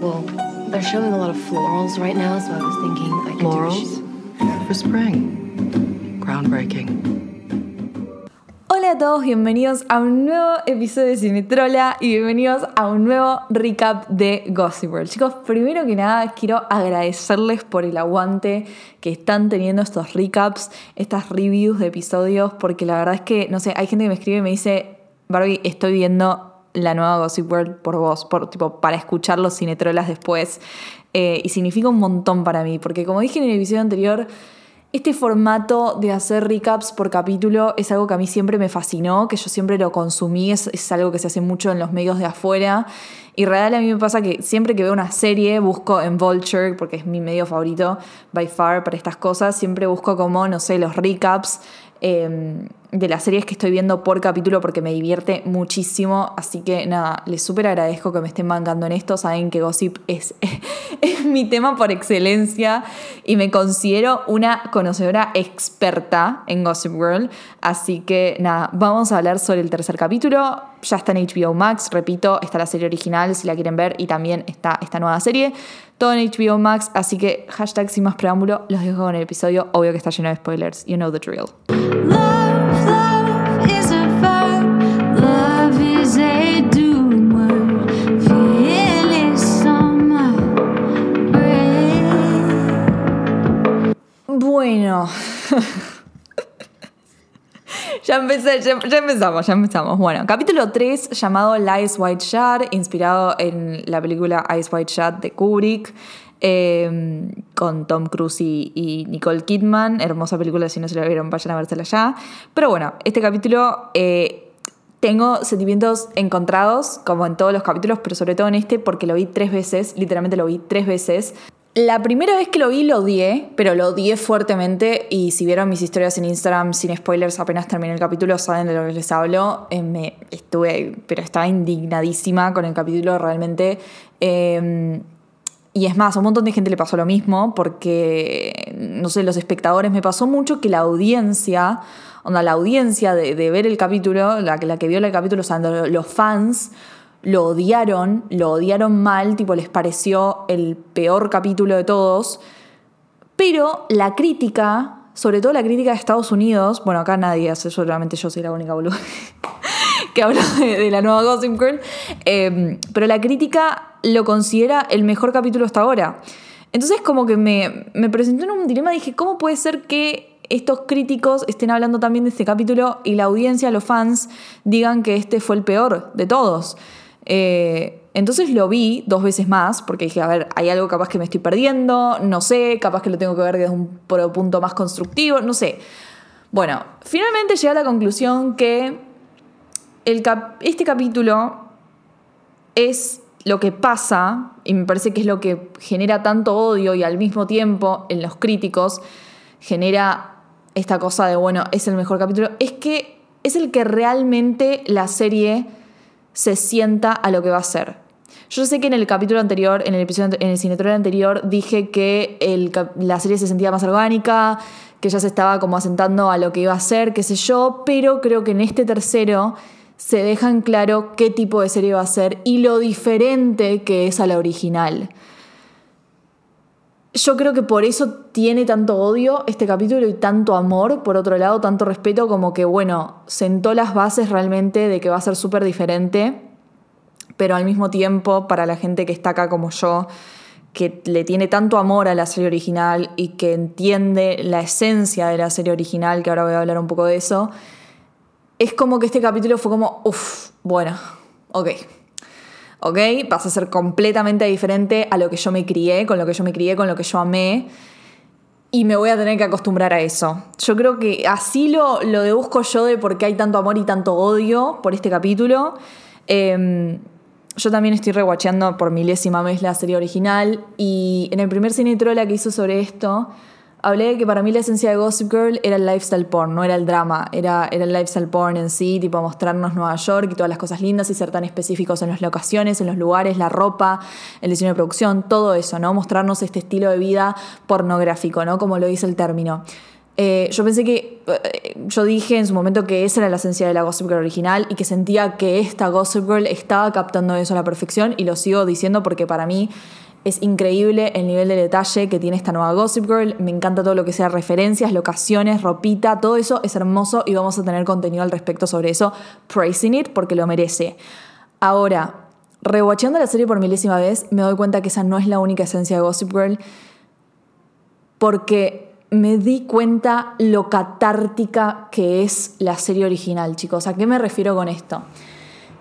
Well, they're showing a lot of florals right now, so I was thinking I could Florals? For spring. Groundbreaking. Hola a todos, bienvenidos a un nuevo episodio de Cinetrola y bienvenidos a un nuevo recap de Gossip World. Chicos, primero que nada quiero agradecerles por el aguante que están teniendo estos recaps, estas reviews de episodios, porque la verdad es que, no sé, hay gente que me escribe y me dice, Barbie, estoy viendo la nueva Gossip World por vos, por, tipo, para escuchar los Cinetrolas después. Eh, y significa un montón para mí, porque como dije en el episodio anterior, este formato de hacer recaps por capítulo es algo que a mí siempre me fascinó, que yo siempre lo consumí, es, es algo que se hace mucho en los medios de afuera. Y real a mí me pasa que siempre que veo una serie busco en Vulture, porque es mi medio favorito by far para estas cosas, siempre busco como, no sé, los recaps eh, de las series que estoy viendo por capítulo porque me divierte muchísimo. Así que nada, les súper agradezco que me estén bancando en esto. Saben que Gossip es, es mi tema por excelencia y me considero una conocedora experta en Gossip World. Así que nada, vamos a hablar sobre el tercer capítulo. Ya está en HBO Max, repito, está la serie original si la quieren ver y también está esta nueva serie. Todo en HBO Max, así que hashtag sin más preámbulo, los dejo con el episodio. Obvio que está lleno de spoilers. You know the drill. Ya, empezamos, ya empezamos. Bueno, capítulo 3 llamado Lies White Shad, inspirado en la película Ice White Shad de Kubrick. eh, con Tom Cruise y, y Nicole Kidman. Hermosa película, si no se la vieron, vayan a vérsela ya. Pero bueno, este capítulo eh, tengo sentimientos encontrados, como en todos los capítulos, pero sobre todo en este, porque lo vi tres veces, literalmente lo vi tres veces. La primera vez que lo vi lo odié, pero lo odié fuertemente y si vieron mis historias en Instagram sin spoilers apenas terminé el capítulo, saben de lo que les hablo. Eh, estuve, pero estaba indignadísima con el capítulo realmente. Eh, y es más, a un montón de gente le pasó lo mismo porque, no sé, los espectadores, me pasó mucho que la audiencia, onda, la audiencia de, ver el capítulo, la, la que vio el capítulo, o sea, lo- los fans, lo odiaron, lo odiaron mal, tipo, les pareció el peor capítulo de todos. Pero la crítica, sobre todo la crítica de Estados Unidos, bueno, acá nadie hace, solamente yo soy la única boluda que habla de, la nueva Gossip Girl, eh, pero la crítica lo considera el mejor capítulo hasta ahora. Entonces como que me, me presentó en un dilema, dije, ¿cómo puede ser que estos críticos estén hablando también de este capítulo y la audiencia, los fans, digan que este fue el peor de todos? Eh, entonces lo vi dos veces más, porque dije, a ver, hay algo capaz que me estoy perdiendo, no sé, capaz que lo tengo que ver desde un punto más constructivo, no sé. Bueno, finalmente llegué a la conclusión que este capítulo es lo que pasa, y me parece que es lo que genera tanto odio y al mismo tiempo en los críticos genera esta cosa de, bueno, es el mejor capítulo, es que es el que realmente la serie se sienta a lo que va a ser. Yo sé que en el capítulo anterior, en el episodio, en el cinetrola anterior, dije que la serie se sentía más orgánica, que ya se estaba como asentando a lo que iba a ser, qué sé yo, pero creo que en este tercero se deja en claro qué tipo de serie va a ser y lo diferente que es a la original. Yo creo que por eso tiene tanto odio este capítulo y tanto amor, por otro lado, tanto respeto, como que, bueno, sentó las bases realmente de que va a ser súper diferente, pero al mismo tiempo, para la gente que está acá como yo, que le tiene tanto amor a la serie original y que entiende la esencia de la serie original, que ahora voy a hablar un poco de eso, es como que este capítulo fue como, uff, bueno, ok. ¿Ok? Vas a ser completamente diferente a lo que yo me crié, con lo que yo me crié, con lo que yo amé. Y me voy a tener que acostumbrar a eso. Yo creo que así lo, lo deduzco yo de por qué hay tanto amor y tanto odio por este capítulo. Eh, yo también estoy rewatcheando por milésima vez la serie original. Y en el primer cine trola que hizo sobre esto, hablé de que para mí la esencia de Gossip Girl era el lifestyle porn, no era el drama, era, era el lifestyle porn en sí, tipo mostrarnos Nueva York y todas las cosas lindas y ser tan específicos en las locaciones, en los lugares, la ropa, el diseño de producción, todo eso, ¿no? Mostrarnos este estilo de vida pornográfico, ¿no? Como lo dice el término. Eh, yo pensé que, eh, yo dije en su momento que esa era la esencia de la Gossip Girl original y que sentía que esta Gossip Girl estaba captando eso a la perfección y lo sigo diciendo porque para mí es increíble el nivel de detalle que tiene esta nueva Gossip Girl. Me encanta todo lo que sea referencias, locaciones, ropita, todo eso es hermoso y vamos a tener contenido al respecto sobre eso. Praising it porque lo merece. Ahora, rewatchando la serie por milésima vez, me doy cuenta que esa no es la única esencia de Gossip Girl porque me di cuenta lo catártica que es la serie original, chicos. ¿A qué me refiero con esto?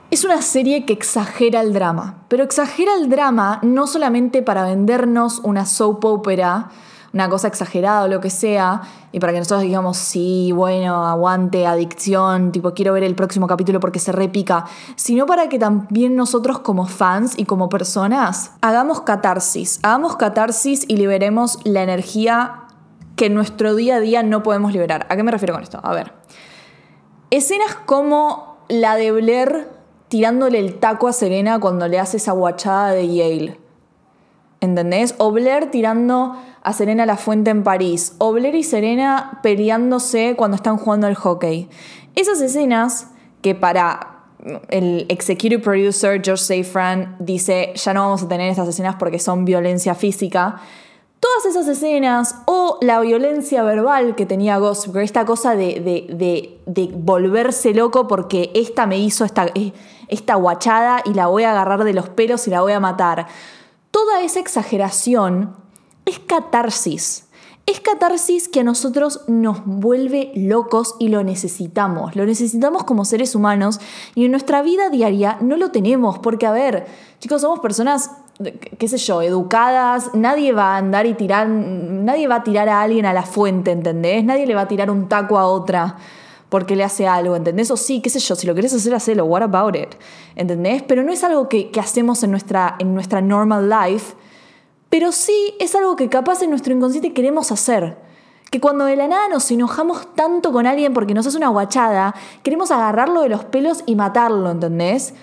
Es una serie que exagera el drama, pero exagera el drama no solamente para vendernos una soap opera, una cosa exagerada o lo que sea, y para que nosotros digamos, sí, bueno, aguante, adicción, tipo, quiero ver el próximo capítulo porque se repica, sino para que también nosotros como fans y como personas hagamos catarsis, hagamos catarsis y liberemos la energía que en nuestro día a día no podemos liberar. ¿A qué me refiero con esto? A ver, escenas como la de Blair tirándole el taco a Serena cuando le hace esa guachada de Yale. ¿Entendés? O Blair tirando a Serena la fuente en París. O Blair y Serena peleándose cuando están jugando al hockey. Esas escenas que para el executive producer George Safran dice ya no vamos a tener estas escenas porque son violencia física. Todas esas escenas o la violencia verbal que tenía Gossip esta cosa de, de, de, de volverse loco porque esta me hizo esta, esta guachada y la voy a agarrar de los pelos y la voy a matar. Toda esa exageración es catarsis. Es catarsis que a nosotros nos vuelve locos y lo necesitamos. Lo necesitamos como seres humanos y en nuestra vida diaria no lo tenemos porque, a ver, chicos, somos personas qué sé yo, educadas, nadie va a andar y tirar, nadie va a tirar a alguien a la fuente, ¿entendés? Nadie le va a tirar un taco a otra porque le hace algo, ¿entendés? O sí, qué sé yo, si lo querés hacer, hacelo, what about it, ¿entendés? Pero no es algo que, que hacemos en nuestra, en nuestra normal life, pero sí es algo que capaz en nuestro inconsciente queremos hacer. Que cuando de la nada nos enojamos tanto con alguien porque nos hace una guachada, queremos agarrarlo de los pelos y matarlo, ¿entendés?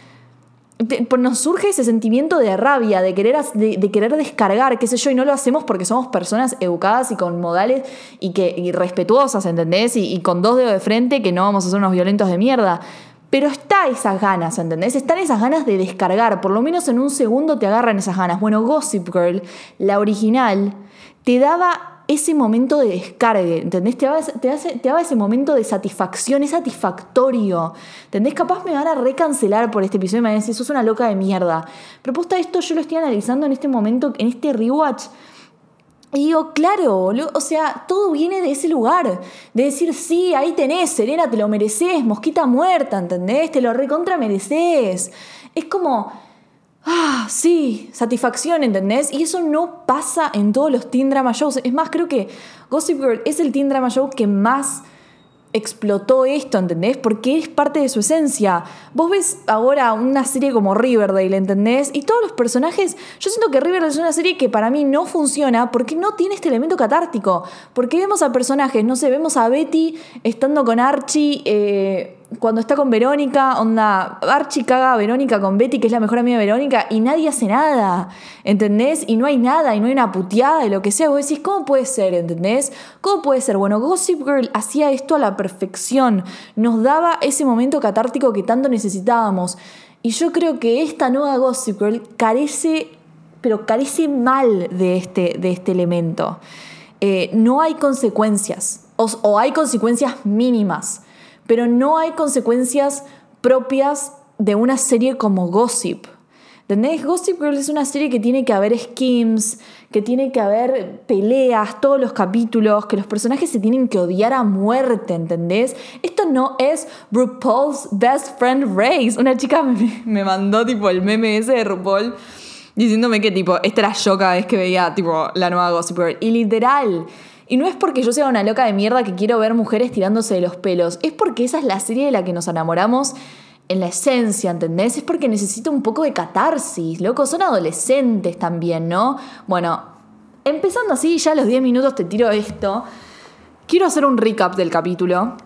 Nos surge ese sentimiento de rabia, de querer, de, querer descargar, qué sé yo, y no lo hacemos porque somos personas educadas y con modales y, que, respetuosas, ¿entendés? Y, y, con dos dedos de frente que no vamos a ser unos violentos de mierda. Pero está esas ganas, ¿entendés? Están esas ganas de descargar, por lo menos en un segundo te agarran esas ganas. Bueno, Gossip Girl, la original, te daba ese momento de descargue, ¿entendés? Te daba, te, daba ese momento de satisfacción, es satisfactorio, ¿entendés? Capaz me van a recancelar por este episodio y me van a decir, sos una loca de mierda. Pero posta esto yo lo estoy analizando en este momento, en este rewatch, y digo, claro, o sea, todo viene de ese lugar, de decir, sí, ahí tenés, Serena, te lo mereces, mosquita muerta, ¿entendés? Te lo recontra mereces. Es como ah, sí, satisfacción, ¿entendés? Y eso no pasa en todos los teen drama shows. Es más, creo que Gossip Girl es el teen drama show que más explotó esto, ¿entendés? Porque es parte de su esencia. Vos ves ahora una serie como Riverdale, ¿entendés? Y todos los personajes, yo siento que Riverdale es una serie que para mí no funciona porque no tiene este elemento catártico. Porque vemos a personajes, no sé, vemos a Betty estando con Archie. Eh, cuando está con Verónica, onda, Archie caga a Verónica con Betty, que es la mejor amiga de Verónica, y nadie hace nada, ¿entendés? Y no hay nada, y no hay una puteada, y lo que sea. Vos decís, ¿cómo puede ser, ¿entendés? ¿Cómo puede ser? Bueno, Gossip Girl hacía esto a la perfección, nos daba ese momento catártico que tanto necesitábamos. Y yo creo que esta nueva Gossip Girl carece, pero carece mal de este, de este elemento. Eh, no hay consecuencias, o hay consecuencias mínimas pero no hay consecuencias propias de una serie como Gossip. ¿Entendés? Gossip Girl es una serie que tiene que haber schemes, que tiene que haber peleas, todos los capítulos, que los personajes se tienen que odiar a muerte, ¿entendés? Esto no es RuPaul's Best Friend Race. Una chica me, me mandó tipo el meme ese de RuPaul diciéndome que tipo, esta era yo cada vez que veía tipo la nueva Gossip Girl. Y literal, y no es porque yo sea una loca de mierda que quiero ver mujeres tirándose de los pelos, es porque esa es la serie de la que nos enamoramos en la esencia, ¿entendés? Es porque necesito un poco de catarsis, loco, son adolescentes también, ¿no? Bueno, empezando así, ya a los 10 minutos te tiro esto. Quiero hacer un recap del capítulo,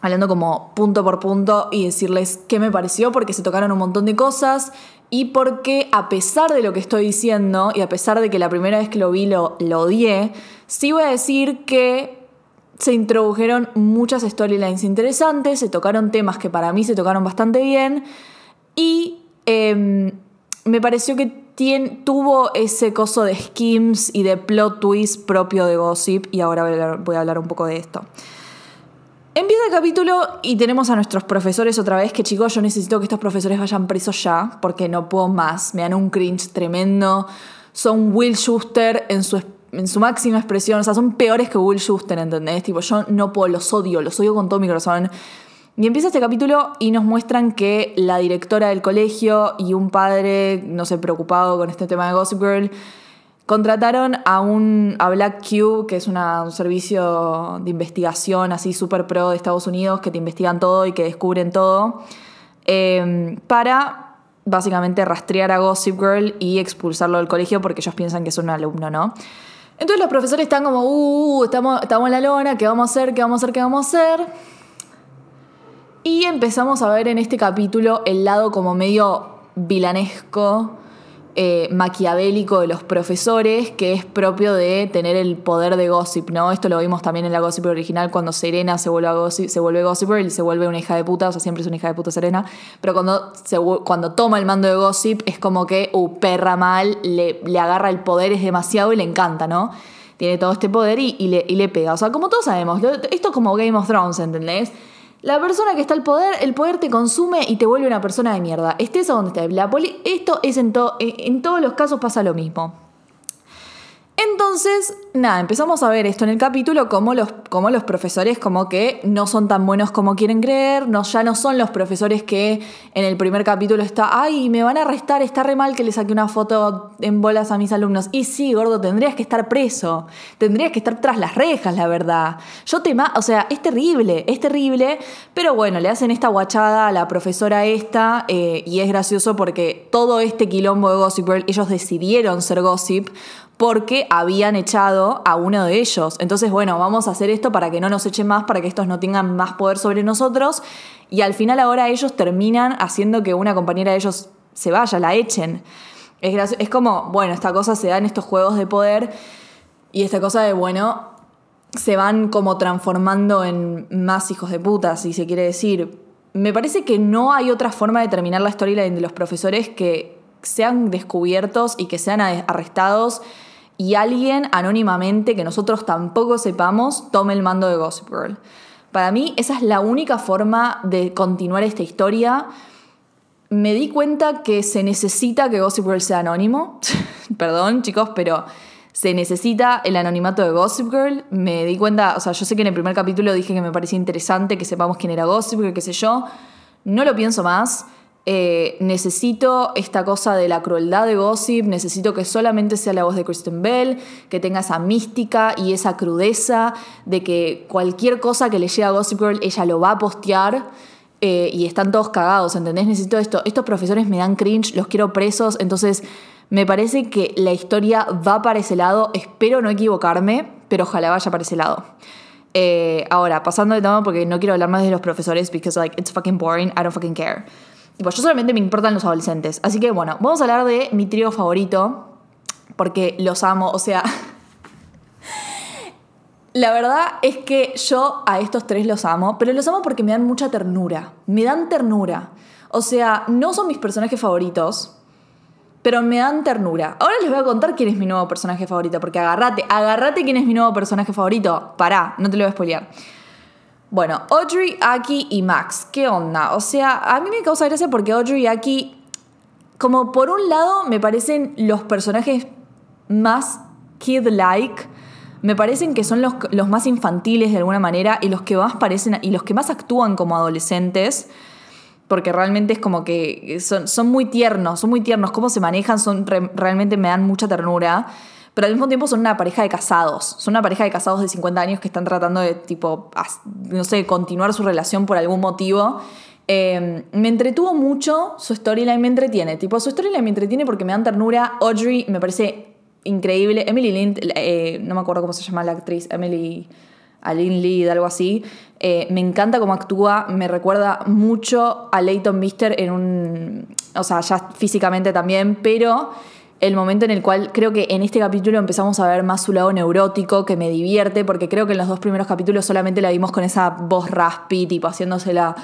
hablando como punto por punto y decirles qué me pareció, porque se tocaron un montón de cosas y porque a pesar de lo que estoy diciendo y a pesar de que la primera vez que lo vi lo, lo odié, sí voy a decir que se introdujeron muchas storylines interesantes, se tocaron temas que para mí se tocaron bastante bien y em, me pareció que tuvo ese coso de schemes y de plot twist propio de Gossip y ahora voy a hablar un poco de esto. Empieza el capítulo y tenemos a nuestros profesores otra vez, que chicos, yo necesito que estos profesores vayan presos ya, porque no puedo más, me dan un cringe tremendo. Son Will Schuster en su, en su máxima expresión, o sea, son peores que Will Schuster, ¿entendés? Tipo, yo no puedo, los odio, los odio con todo mi corazón. Y empieza este capítulo y nos muestran que la directora del colegio y un padre, no sé, preocupado con este tema de Gossip Girl, Contrataron a un a Black Cube, que es un servicio de investigación así súper pro de Estados Unidos, que te investigan todo y que descubren todo, eh, para básicamente rastrear a Gossip Girl y expulsarlo del colegio porque ellos piensan que es un alumno, ¿no? Entonces los profesores están como, uh, estamos, estamos en la lona, ¿qué vamos a hacer? ¿Qué vamos a hacer? ¿Qué vamos a hacer? Y empezamos a ver en este capítulo el lado como medio vilanesco, eh, maquiavélico de los profesores, que es propio de tener el poder de Gossip, ¿no? Esto lo vimos también en la Gossip original cuando Serena se vuelve, gossip, se vuelve Gossiper y se vuelve una hija de puta, o sea, siempre es una hija de puta Serena, pero cuando, cuando toma el mando de Gossip es como que, uh, perra mal, le, le agarra el poder, es demasiado y le encanta, ¿no? Tiene todo este poder y, y le, y le pega. O sea, como todos sabemos, esto es como Game of Thrones, ¿entendés? La persona que está al poder, el poder te consume y te vuelve una persona de mierda. Estés a donde estés. La poli- esto es en, to- en, en todos los casos pasa lo mismo. Entonces, nada, empezamos a ver esto en el capítulo, como los, los profesores como que no son tan buenos como quieren creer, no, ya no son los profesores que en el primer capítulo está, ay, me van a arrestar, está re mal que le saque una foto en bolas a mis alumnos. Y sí, gordo, tendrías que estar preso, tendrías que estar tras las rejas, la verdad. Yo te o sea, es terrible, es terrible, pero bueno, le hacen esta guachada a la profesora esta eh, y es gracioso porque todo este quilombo de Gossip ellos decidieron ser Gossip porque habían echado a uno de ellos. Entonces, bueno, vamos a hacer esto para que no nos echen más, para que estos no tengan más poder sobre nosotros. Y al final ahora ellos terminan haciendo que una compañera de ellos se vaya, la echen. Es, es como, bueno, esta cosa se da en estos juegos de poder y esta cosa de, bueno, se van como transformando en más hijos de puta, si se quiere decir. Me parece que no hay otra forma de terminar la storyline de los profesores que sean descubiertos y que sean arrestados y alguien anónimamente que nosotros tampoco sepamos tome el mando de Gossip Girl. Para mí esa es la única forma de continuar esta historia. Me di cuenta que se necesita que Gossip Girl sea anónimo. Perdón, chicos, pero se necesita el anonimato de Gossip Girl. Me di cuenta, o sea, yo sé que en el primer capítulo dije que me parecía interesante que sepamos quién era Gossip Girl, qué sé yo. No lo pienso más. Eh, necesito esta cosa de la crueldad de Gossip, necesito que solamente sea la voz de Kristen Bell, que tenga esa mística y esa crudeza de que cualquier cosa que le llegue a Gossip Girl, ella lo va a postear. eh, y están todos cagados, ¿entendés? Necesito esto. Estos profesores me dan cringe, los quiero presos, entonces me parece que la historia va para ese lado. Espero no equivocarme, pero ojalá vaya para ese lado. Eh, ahora, pasando de tema porque no quiero hablar más de los profesores because like it's fucking boring, I don't fucking care. Tipo, yo solamente me importan los adolescentes. Así que bueno, vamos a hablar de mi trío favorito porque los amo, o sea, la verdad es que yo a estos tres los amo, pero los amo porque me dan mucha ternura. Me dan ternura. O sea, no son mis personajes favoritos, pero me dan ternura. Ahora les voy a contar quién es mi nuevo personaje favorito, porque agarrate, agarrate quién es mi nuevo personaje favorito. Pará, no te lo voy a spoilear. Bueno, Audrey, Aki y Max, ¿qué onda? O sea, a mí me causa gracia porque Audrey y Aki, como por un lado, me parecen los personajes más kid-like, me parecen que son los, los más infantiles de alguna manera y los que más parecen y los que más actúan como adolescentes porque realmente es como que son, son muy tiernos, son muy tiernos, cómo se manejan, son re- realmente me dan mucha ternura, pero al mismo tiempo son una pareja de casados, son una pareja de casados de 50 años que están tratando de, tipo, no sé, continuar su relación por algún motivo. Eh, me entretuvo mucho, su storyline me entretiene, tipo, su storyline me entretiene porque me dan ternura, Audrey me parece increíble, Emily Lind, eh, no me acuerdo cómo se llama la actriz, Emily... Aline Lee, algo así. Eh, me encanta cómo actúa, me recuerda mucho a Leighton Mister en un. O sea, ya físicamente también, pero el momento en el cual creo que en este capítulo empezamos a ver más su lado neurótico, que me divierte, porque creo que en los dos primeros capítulos solamente la vimos con esa voz raspy, tipo haciéndosela,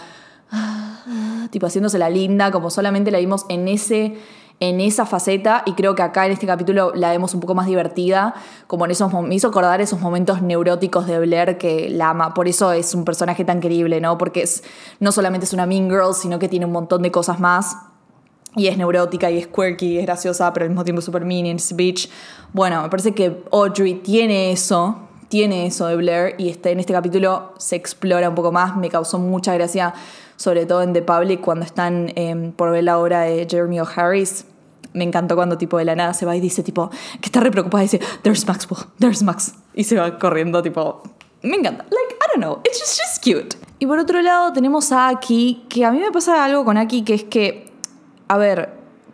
tipo haciéndosela linda, como solamente la vimos en ese en esa faceta y creo que acá en este capítulo la vemos un poco más divertida, como en esos me hizo acordar esos momentos neuróticos de Blair que la ama, por eso es un personaje tan querible, ¿no? Porque es no solamente es una mean girl, sino que tiene un montón de cosas más y es neurótica y es quirky y es graciosa, pero al mismo tiempo super mean es bitch. Bueno, me parece que Audrey tiene eso, tiene eso de Blair y este, en este capítulo se explora un poco más. Me causó mucha gracia, sobre todo en The Public, cuando están eh, por ver la obra de Jeremy O'Harris. Me encantó cuando tipo de la nada se va y dice tipo que está re preocupada y dice there's Maxwell, there's Max y se va corriendo tipo me encanta. Like, I don't know. It's just, just cute. Y por otro lado tenemos a Aki, que a mí me pasa algo con Aki, que es que, a ver,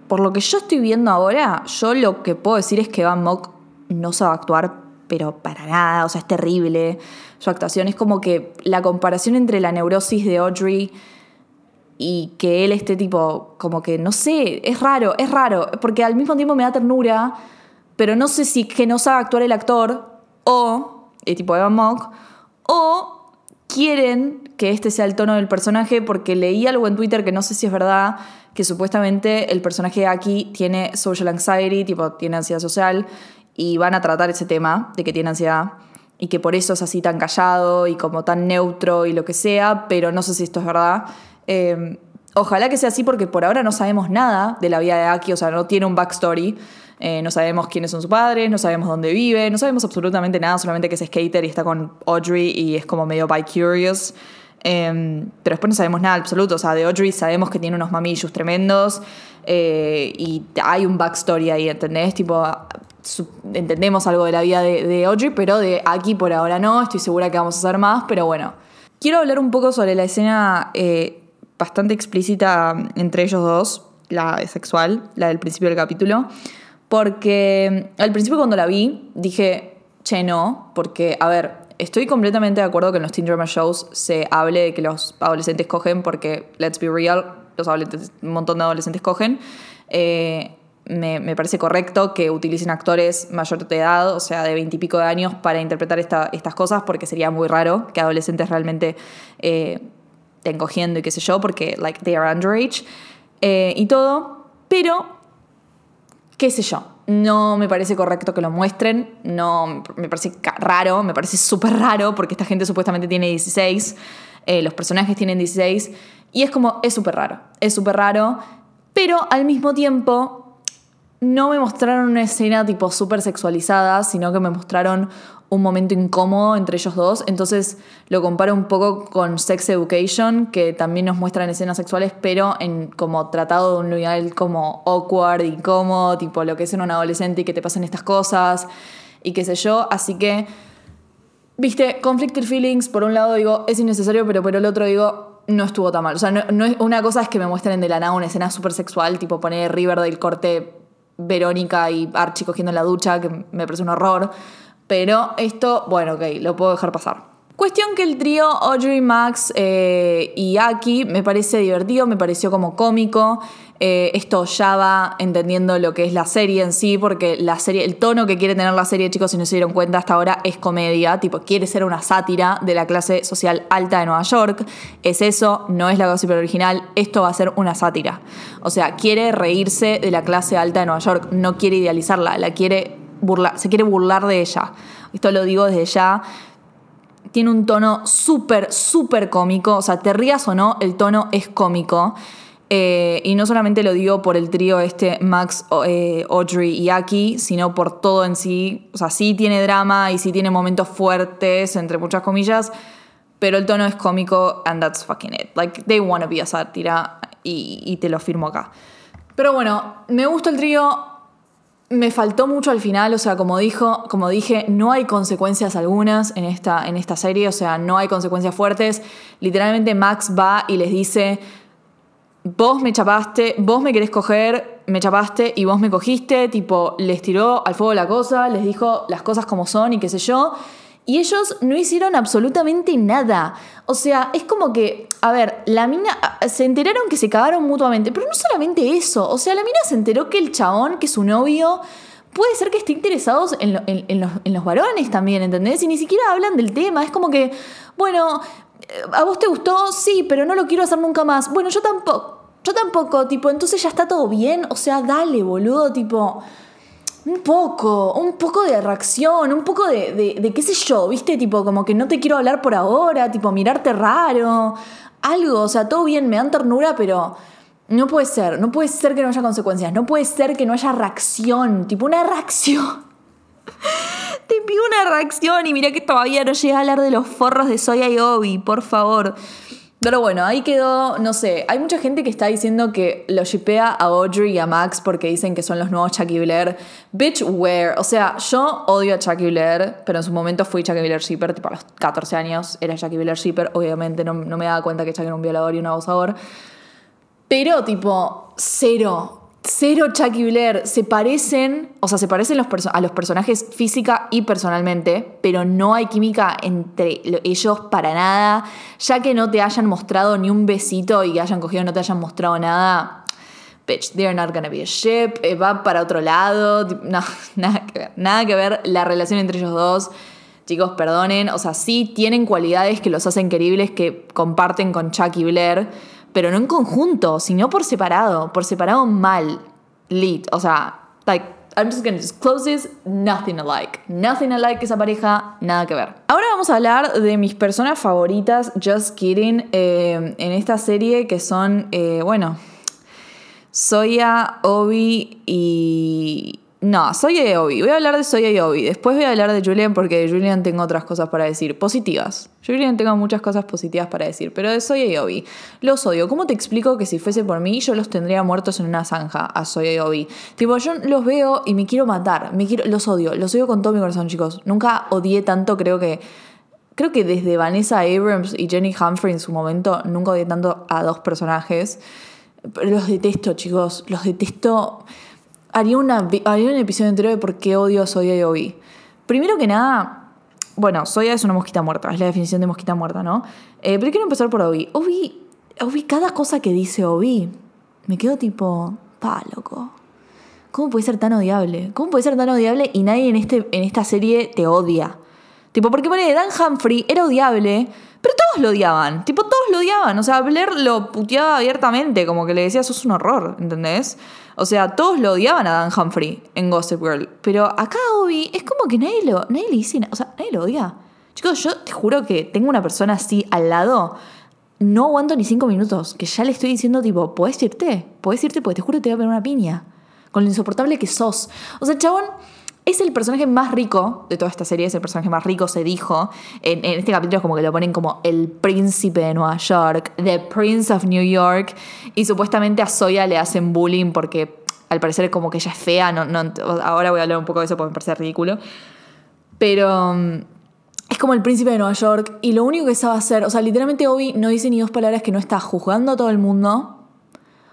por lo que yo estoy viendo ahora, yo lo que puedo decir es que Van Mock no sabe actuar, pero para nada, o sea, es terrible. Su actuación es como que la comparación entre la neurosis de Audrey y que él esté tipo, como que, no sé, es raro, es raro, porque al mismo tiempo me da ternura, pero no sé si que no sabe actuar el actor o, el tipo Evan Mock, o quieren que este sea el tono del personaje porque leí algo en Twitter que no sé si es verdad, que supuestamente el personaje de aquí tiene social anxiety, tipo tiene ansiedad social, y van a tratar ese tema de que tiene ansiedad y que por eso es así tan callado y como tan neutro y lo que sea, pero no sé si esto es verdad. Eh, ojalá que sea así porque por ahora no sabemos nada de la vida de Aki, o sea, no tiene un backstory. Eh, no sabemos quiénes son sus padres, no sabemos dónde vive, no sabemos absolutamente nada, solamente que es skater y está con Audrey y es como medio bi-curious. Eh, pero después no sabemos nada absoluto. O sea, de Audrey sabemos que tiene unos mamillos tremendos eh, y hay un backstory ahí, ¿entendés? Tipo, entendemos algo de la vida de, de Audrey, pero de aquí por ahora no. Estoy segura que vamos a hacer más, pero bueno. Quiero hablar un poco sobre la escena eh, bastante explícita entre ellos dos, la sexual, la del principio del capítulo. Porque al principio cuando la vi dije, che, no, porque, a ver, estoy completamente de acuerdo que en los teen drama shows se hable de que los adolescentes cogen, porque, let's be real, los un montón de adolescentes cogen. Eh, me, me parece correcto que utilicen actores mayor de edad, o sea, de veintipico de años, para interpretar esta- estas cosas, porque sería muy raro que adolescentes realmente eh, estén cogiendo y qué sé yo, porque, like, they are underage eh, y todo. Pero qué sé yo, no me parece correcto que lo muestren, no me parece raro, me parece súper raro porque esta gente supuestamente tiene 16, eh, los personajes tienen 16 y es como, es súper raro, es súper raro, pero al mismo tiempo no me mostraron una escena tipo súper sexualizada, sino que me mostraron un momento incómodo entre ellos dos. Entonces lo comparo un poco con Sex Education, que también nos muestran escenas sexuales, pero en como tratado de un nivel como awkward, incómodo, tipo lo que es en un adolescente y que te pasen estas cosas y qué sé yo. Así que, viste, conflicted feelings, por un lado digo, es innecesario, pero por el otro digo, no estuvo tan mal. O sea, no, no es, una cosa es que me muestren de la nada una escena súper sexual, tipo poner River del corte Verónica y Archie cogiendo en la ducha, que me parece un horror. Pero esto, bueno, ok, lo puedo dejar pasar. Cuestión que el trío Audrey, Max eh, y Aki me parece divertido, me pareció como cómico. Eh, esto ya va entendiendo lo que es la serie en sí, porque la serie, el tono que quiere tener la serie, chicos, si no se dieron cuenta hasta ahora, es comedia, tipo, quiere ser una sátira de la clase social alta de Nueva York. Es eso, no es la gossip original, esto va a ser una sátira. O sea, quiere reírse de la clase alta de Nueva York, no quiere idealizarla, la quiere se quiere burlar de ella. Esto lo digo desde ya tiene un tono súper, súper cómico. O sea, te rías o no, el tono es cómico. Eh, y no solamente lo digo por el trío este Max, eh, Audrey y Aki, sino por todo en sí. O sea, sí tiene drama y sí tiene momentos fuertes, entre muchas comillas, pero el tono es cómico and that's fucking it. Like, they wanna be a sátira y, y te lo firmo acá. Pero bueno, me gusta el trío, me faltó mucho al final, o sea, como dijo, como dije, no hay consecuencias algunas en esta, en esta serie, o sea, no hay consecuencias fuertes. Literalmente Max va y les dice, vos me chapaste, vos me querés coger, me chapaste y vos me cogiste, tipo, les tiró al fuego la cosa, les dijo las cosas como son y qué sé yo. Y ellos no hicieron absolutamente nada. O sea, es como que, a ver, la mina, se enteraron que se cagaron mutuamente, pero no solamente eso. O sea, la mina se enteró que el chabón, que su novio, puede ser que esté interesado en, lo- en- en los, en los varones también, ¿entendés? Y ni siquiera hablan del tema. Es como que, bueno, eh, ¿a vos te gustó? Sí, pero no lo quiero hacer nunca más. Bueno, yo tampoco. Yo tampoco, tipo, entonces ya está todo bien. O sea, dale, boludo, tipo un poco, un poco de reacción, un poco de, de, qué sé yo, viste, tipo como que no te quiero hablar por ahora, tipo mirarte raro, algo, o sea, todo bien, me dan ternura, pero no puede ser, no puede ser que no haya consecuencias, no puede ser que no haya reacción, tipo una reacción. Te pido una reacción y mira que todavía no llega a hablar de los forros de Soya y Obi, por favor. Pero bueno, ahí quedó, no sé, hay mucha gente que está diciendo que lo shipea a Audrey y a Max porque dicen que son los nuevos Chucky Blair. Bitch, where? O sea, yo odio a Chucky Blair, pero en su momento fui Chucky Blair shipper, tipo a los 14 años era Chucky Blair shipper, obviamente no, no me daba cuenta que Chucky era un violador y un abusador. Pero tipo, cero. Cero Chucky Blair. Se parecen, o sea, se parecen a los personajes física y personalmente, pero no hay química entre lo- ellos para nada. Ya que no te hayan mostrado ni un besito y que hayan cogido no te hayan mostrado nada. Bitch, they're not gonna be a ship. eh, va para otro lado. No, nada que ver. Nada que ver la relación entre ellos dos. Chicos, perdonen. O sea, sí tienen cualidades que los hacen queribles que comparten con Chucky Blair, pero no en conjunto, sino por separado. Por separado mal. Lit. O sea, like, I'm just gonna disclose this. Nothing alike. Nothing alike esa pareja. Nada que ver. Ahora vamos a hablar de mis personas favoritas, just kidding, eh, en esta serie que son, eh, bueno, Soya, Obi y. No, Soya y Obi. Voy a hablar de Soya y Obi. Después voy a hablar de Julian porque de Julian tengo otras cosas para decir. Positivas. Julian tengo muchas cosas positivas para decir. Pero de Soya y Obi. Los odio. ¿Cómo te explico que si fuese por mí yo los tendría muertos en una zanja a Soya y Obi? Tipo, yo los veo y me quiero matar. Me quiero, los odio. Los odio con todo mi corazón, chicos. Nunca odié tanto, creo que. Creo que desde Vanessa Abrams y Jenny Humphrey en su momento nunca odié tanto a dos personajes. Pero los detesto, chicos. Los detesto. Haría, una, haría un episodio entero de por qué odio a Soya y Obi. Primero que nada, bueno, Soya es una mosquita muerta, es la definición de mosquita muerta, ¿no? Eh, pero quiero empezar por Obi. Obi, Obi, cada cosa que dice Obi, me quedo tipo, pa, loco. ¿Cómo puede ser tan odiable? ¿Cómo puede ser tan odiable y nadie en, este, en esta serie te odia? Tipo, porque pone Dan Humphrey era odiable, pero todos lo odiaban. Tipo, todos lo odiaban. O sea, Blair lo puteaba abiertamente, como que le decía, sos un horror, ¿entendés? O sea, todos lo odiaban a Dan Humphrey en Gossip Girl. Pero acá Obi es como que nadie, lo, nadie le dice. O sea, nadie lo odia. Chicos, yo te juro que tengo una persona así al lado. No aguanto ni cinco minutos. Que ya le estoy diciendo, tipo, ¿puedes irte? ¿Puedes irte? Porque te juro que te voy a poner una piña. Con lo insoportable que sos. O sea, chabón, es el personaje más rico de toda esta serie, es el personaje más rico, se dijo. En, este capítulo es como que lo ponen como el príncipe de Nueva York, The Prince of New York. Y supuestamente a Soya le hacen bullying porque al parecer como que ella es fea. No, no, ahora voy a hablar un poco de eso porque me parece ridículo. Pero mm, es como el príncipe de Nueva York y lo único que sabe hacer, o sea, literalmente Obi no dice ni dos palabras que no está juzgando a todo el mundo,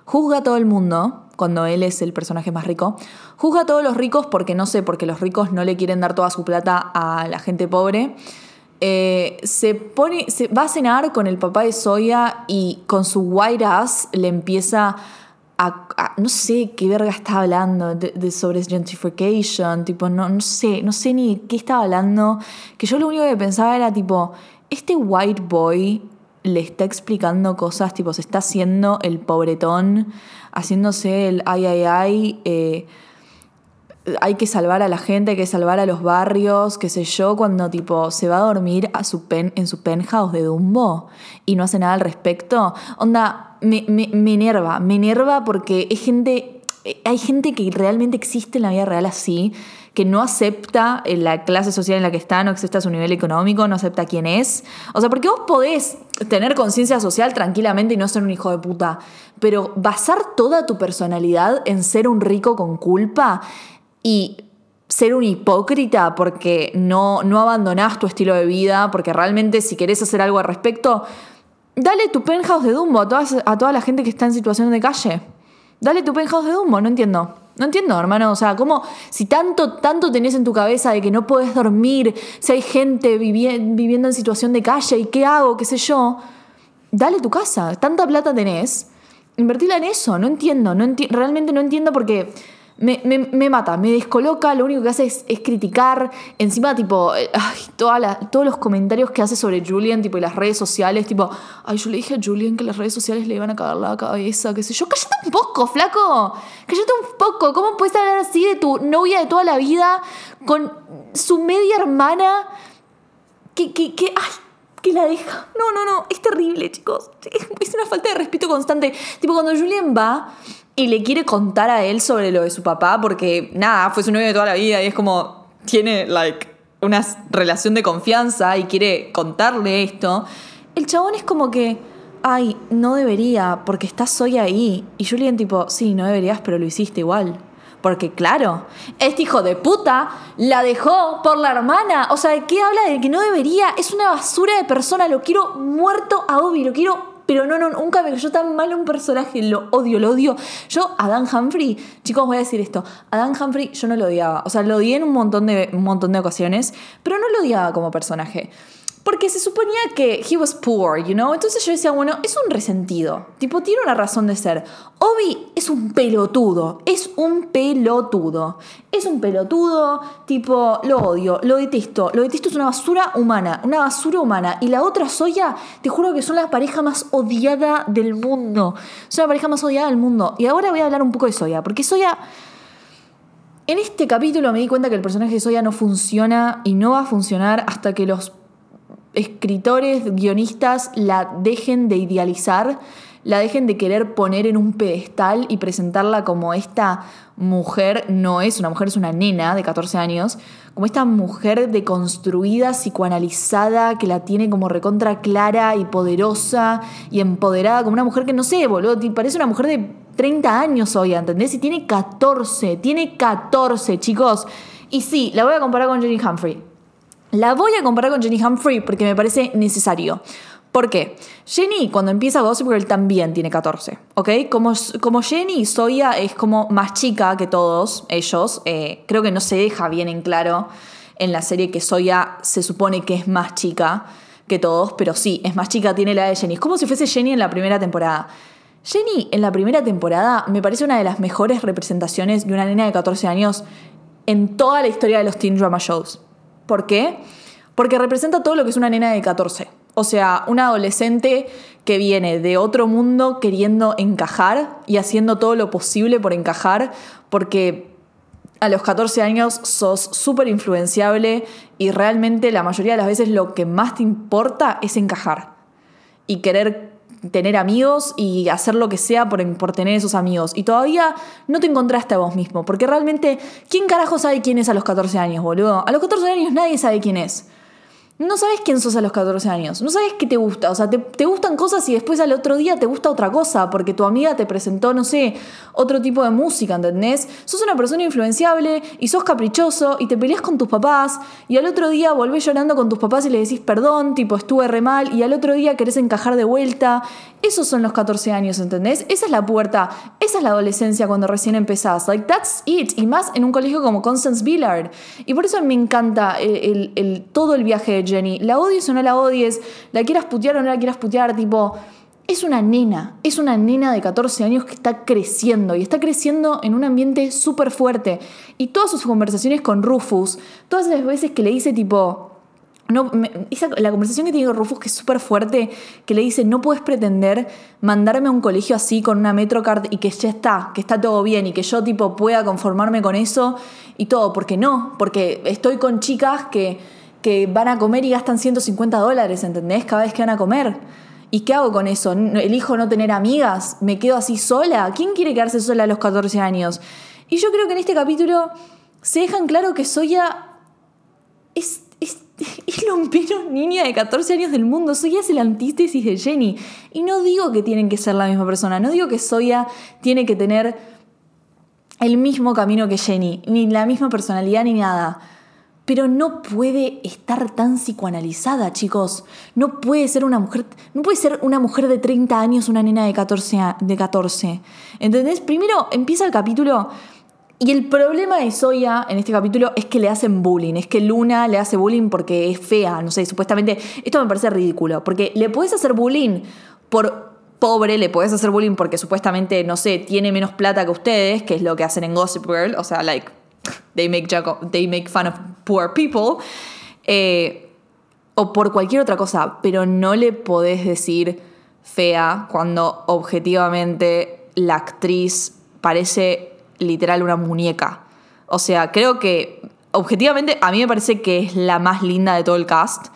juzga a todo el mundo cuando él es el personaje más rico, juzga a todos los ricos porque no sé, porque los ricos no le quieren dar toda su plata a la gente pobre. Eh, se pone, se va a cenar con el papá de Soya y con su white ass le empieza a, no sé qué verga estaba hablando de sobre gentrification, tipo, no, no sé, no sé ni qué estaba hablando, que yo lo único que pensaba era tipo, este white boy le está explicando cosas, tipo, se está haciendo el pobretón, haciéndose el ay, ay, ay, eh, hay que salvar a la gente, hay que salvar a los barrios, qué sé yo, cuando tipo se va a dormir a su pen, en su penthouse de Dumbo y no hace nada al respecto. Onda, me, enerva, me enerva porque es gente, hay gente que realmente existe en la vida real así, que no acepta eh, la clase social en la que está, no acepta su nivel económico, no acepta quién es. O sea, porque vos podés tener conciencia social tranquilamente y no ser un hijo de puta, pero basar toda tu personalidad en ser un rico con culpa y ser un hipócrita porque no, no abandonás tu estilo de vida, porque realmente si querés hacer algo al respecto, dale tu penthouse de Dumbo a, a toda la gente que está en situación de calle. Dale tu penthouse de Dumbo, no entiendo. No entiendo, hermano. O sea, como si tanto, tanto tenés en tu cabeza de que no podés dormir, si hay gente vivi- viviendo en situación de calle y qué hago, qué sé yo, dale tu casa. Tanta plata tenés, invertila en eso. No entiendo, no enti- realmente no entiendo porque me, me- me mata, me descoloca, lo único que hace es, es criticar. Encima, tipo, eh, ay, todos los comentarios que hace sobre Julian, tipo, y las redes sociales, tipo, ay, yo le dije a Julian que las redes sociales le iban a cagar la cabeza, qué sé yo. Cállate un poco, flaco. Cállate un poco. ¿Cómo puedes hablar así de tu novia de toda la vida con su media hermana que, que, que, ay, que la deja. No, no, no, es terrible, chicos. Es una falta de respeto constante. Tipo, cuando Julian va y le quiere contar a él sobre lo de su papá, porque nada, fue su novio de toda la vida y es como, tiene, like, una relación de confianza y quiere contarle esto. El chabón es como que, ay, no debería, porque estás hoy ahí. Y Julian, tipo, sí, no deberías, pero lo hiciste igual. Porque claro, este hijo de puta la dejó por la hermana. O sea, ¿de qué habla de que no debería? Es una basura de persona. Lo quiero muerto a Obi. Lo quiero... Pero no, no, nunca me cayó tan mal un personaje. Lo odio, lo odio. Yo, a Dan Humphrey, chicos, voy a decir esto. A Dan Humphrey yo no lo odiaba. O sea, lo odié en un montón de, un montón de ocasiones. Pero no lo odiaba como personaje. Porque se suponía que he was poor, you know? Entonces yo decía, bueno, es un resentido. Tipo, tiene una razón de ser. Obi es un pelotudo. Es un pelotudo. Es un pelotudo, tipo, lo odio, lo detesto. Lo detesto, es una basura humana. Una basura humana. Y la otra Soya, te juro que son la pareja más odiada del mundo. Son la pareja más odiada del mundo. Y ahora voy a hablar un poco de Soya. Porque Soya. En este capítulo me di cuenta que el personaje de Soya no funciona y no va a funcionar hasta que los escritores, guionistas la dejen de idealizar, la dejen de querer poner en un pedestal y presentarla como esta mujer, no es una mujer, es una nena de 14 años, como esta mujer deconstruida, psicoanalizada, que la tiene como recontra clara y poderosa y empoderada, como una mujer que no sé, boludo, parece una mujer de 30 años hoy, ¿entendés? Y tiene 14, tiene 14, chicos. Y sí, la voy a comparar con Jenny Humphrey. La voy a comparar con Jenny Humphrey porque me parece necesario. ¿Por qué? Jenny, cuando empieza Gossip Girl, también tiene 14, ¿ok? Como, como Jenny, Soya es como más chica que todos ellos. eh, creo que no se deja bien en claro en la serie que Soya se supone que es más chica que todos, pero sí, es más chica, tiene la edad de Jenny. Es como si fuese Jenny en la primera temporada. Jenny en la primera temporada me parece una de las mejores representaciones de una nena de 14 años en toda la historia de los teen drama shows. ¿Por qué? Porque representa todo lo que es una nena de 14. O sea, una adolescente que viene de otro mundo queriendo encajar y haciendo todo lo posible por encajar, porque a los 14 años sos súper influenciable y realmente la mayoría de las veces lo que más te importa es encajar y querer tener amigos y hacer lo que sea por, por tener esos amigos. Y todavía no te encontraste a vos mismo, porque realmente, ¿quién carajo sabe quién es a los 14 años, boludo? A los 14 años nadie sabe quién es. No sabes quién sos a los 14 años, no sabes qué te gusta, o sea, te, te, gustan cosas y después al otro día te gusta otra cosa, porque tu amiga te presentó, no sé, otro tipo de música, ¿entendés? Sos una persona influenciable y sos caprichoso y te peleas con tus papás y al otro día volvés llorando con tus papás y le decís perdón, tipo estuve re mal y al otro día querés encajar de vuelta. Esos son los 14 años, ¿entendés? Esa es la puerta, esa es la adolescencia cuando recién empezás. Like, that's it. Y más en un colegio como Constance Billard. Y por eso me encanta el, el, el, todo el viaje de Jenny. La odies o no la odies, la quieras putear o no la quieras putear, tipo, es una nena, es una nena de 14 años que está creciendo y está creciendo en un ambiente súper fuerte. Y todas sus conversaciones con Rufus, todas las veces que le dice tipo, no, me, esa, la conversación que tiene con Rufus, que es súper fuerte, que le dice, no puedes pretender mandarme a un colegio así con una Metrocard y que ya está, que está todo bien y que yo tipo pueda conformarme con eso y todo, porque no, porque estoy con chicas que, que van a comer y gastan 150 dólares, ¿entendés? Cada vez que van a comer. ¿Y qué hago con eso? ¿Elijo no tener amigas? ¿Me quedo así sola? ¿Quién quiere quedarse sola a los 14 años? Y yo creo que en este capítulo se dejan claro que Soya es es, es lo menos niña de 14 años del mundo. Soya es el antítesis de Jenny. Y no digo que tienen que ser la misma persona. No digo que Soya tiene que tener el mismo camino que Jenny. Ni la misma personalidad ni nada. Pero no puede estar tan psicoanalizada, chicos. No puede ser una mujer. No puede ser una mujer de 30 años una nena de 14. De 14. ¿Entendés? Primero empieza el capítulo Y el problema de Soya en este capítulo es que le hacen bullying, es que Luna le hace bullying porque es fea, no sé, supuestamente, esto me parece ridículo, porque le puedes hacer bullying por pobre, le puedes hacer bullying porque supuestamente, no sé, tiene menos plata que ustedes, que es lo que hacen en Gossip Girl, o sea, like, they make, joke- they make fun of poor people, eh, o por cualquier otra cosa, pero no le podés decir fea cuando objetivamente la actriz parece literal una muñeca. O sea, creo que objetivamente a mí me parece que es la más linda de todo el cast.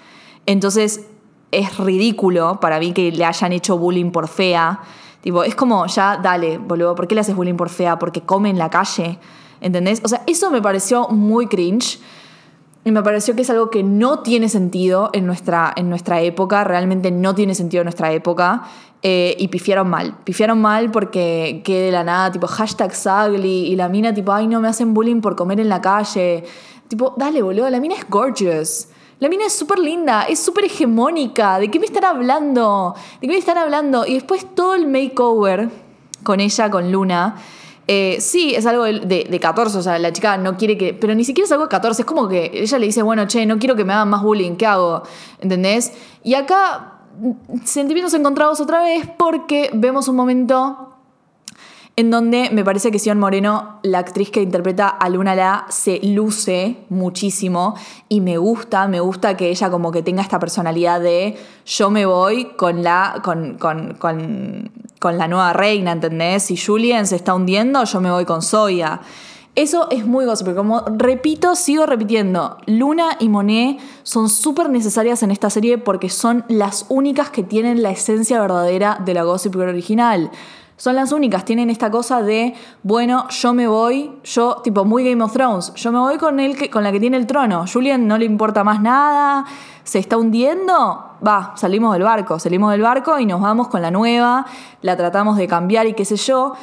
Entonces es ridículo para mí que le hayan hecho bullying por fea. Tipo, es como, ya, dale, boludo, ¿por qué le haces bullying por fea? Porque come en la calle. ¿Entendés? O sea, eso me pareció muy cringe. Y me pareció que es algo que no tiene sentido en nuestra, en nuestra época, realmente no tiene sentido en nuestra época. eh, y pifiaron mal. Pifiaron mal porque que de la nada, tipo, hashtag ugly. Y la mina, tipo, ay, no me hacen bullying por comer en la calle. Tipo, dale, boludo, la mina es gorgeous. La mina es súper linda, es súper hegemónica. ¿De qué me están hablando? ¿De qué me están hablando? Y después todo el makeover con ella, con Luna. Eh, sí, es algo de, de- de 14, o sea, la chica no quiere que. Pero ni siquiera es algo de 14, es como que ella le dice, bueno, che, no quiero que me hagan más bullying, ¿qué hago? ¿Entendés? Y acá, mm, sentimientos encontrados otra vez porque vemos un momento en donde me parece que Sion Moreno, la actriz que interpreta a Luna La, se luce muchísimo y me gusta, me gusta que ella como que tenga esta personalidad de yo me voy con la, con, con, con, la nueva reina, ¿entendés? Si Julien se está hundiendo, yo me voy con Soya. Eso es muy porque como repito, sigo repitiendo, Luna y Monet son súper necesarias en esta serie porque son las únicas que tienen la esencia verdadera de la Gossip original. Son las únicas, tienen esta cosa de, bueno, yo me voy, yo, tipo, muy Game of Thrones, yo me voy con, el que, con la que tiene el trono. Julian no le importa más nada, se está hundiendo, va, salimos del barco, salimos del barco y nos vamos con la nueva, la tratamos de cambiar y qué sé yo.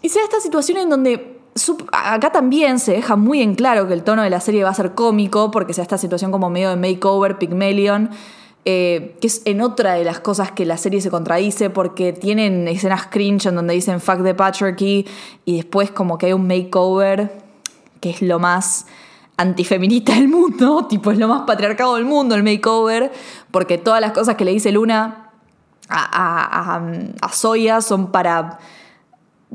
Y sea esta situación en donde acá también se deja muy en claro que el tono de la serie va a ser cómico, porque sea esta situación como medio de makeover, Pygmalion, eh, que es en otra de las cosas que la serie se contradice, porque tienen escenas cringe en donde dicen fuck the patriarchy, y después como que hay un makeover que es lo más antifeminista del mundo, tipo es lo más patriarcado del mundo el makeover, porque todas las cosas que le dice Luna a, a, a, son para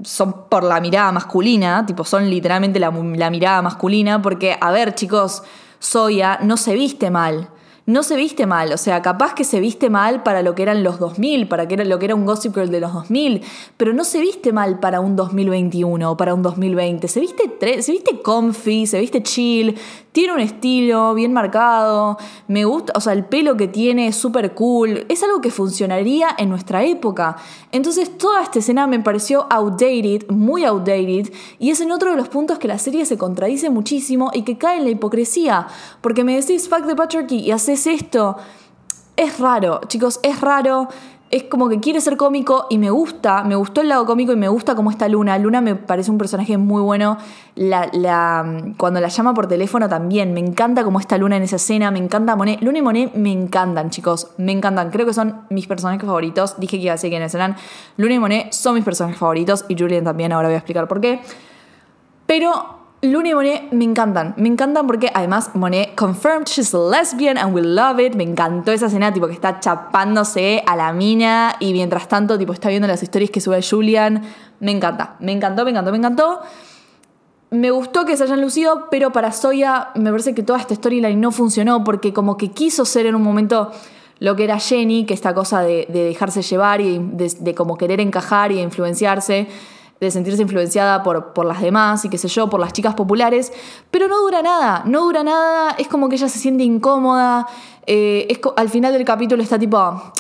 son por la mirada masculina, tipo son literalmente la, mirada masculina, porque, a ver chicos, Zoya no se viste mal. No se viste mal, o sea, capaz que se viste mal para lo que eran los 2000, para que era, lo que era un Gossip Girl de los 2000, pero no se viste mal para un 2021 o para un 2020. Se viste, se viste comfy, se viste chill, tiene un estilo bien marcado, me gusta, o sea, el pelo que tiene es súper cool, es algo que funcionaría en nuestra época. Entonces toda esta escena me pareció outdated, muy outdated, y es en otro de los puntos que la serie se contradice muchísimo y que cae en la hipocresía, porque me decís fuck the patriarchy y haces esto. Es raro, chicos, es raro. Es como que quiere ser cómico y me gusta, me gustó el lado cómico y me gusta cómo está Luna. Luna me parece un personaje muy bueno. La, la- cuando la llama por teléfono también, me encanta cómo está Luna en esa escena, me encanta Monet. Luna y Monet me encantan, chicos, me encantan. Creo que son mis personajes favoritos. Dije que iba a decir quiénes eran. Luna y Monet son mis personajes favoritos y Julian también, ahora voy a explicar por qué. Pero Luna y Monet me encantan. Me encantan porque además Monet confirmed she's a lesbian and we love it. Me encantó esa escena tipo que está chapándose a la mina y mientras tanto tipo está viendo las historias que sube Julian. Me encanta. Me encantó, me encantó, me encantó. Me gustó que se hayan lucido, pero para Soya me parece que toda esta storyline no funcionó porque como que quiso ser en un momento lo que era Jenny, que esta cosa de, de dejarse llevar y de, de como querer encajar y de influenciarse, de sentirse influenciada por, por las demás y qué sé yo, por las chicas populares, pero no dura nada, no dura nada, es como que ella se siente incómoda, eh, es al final del capítulo está tipo,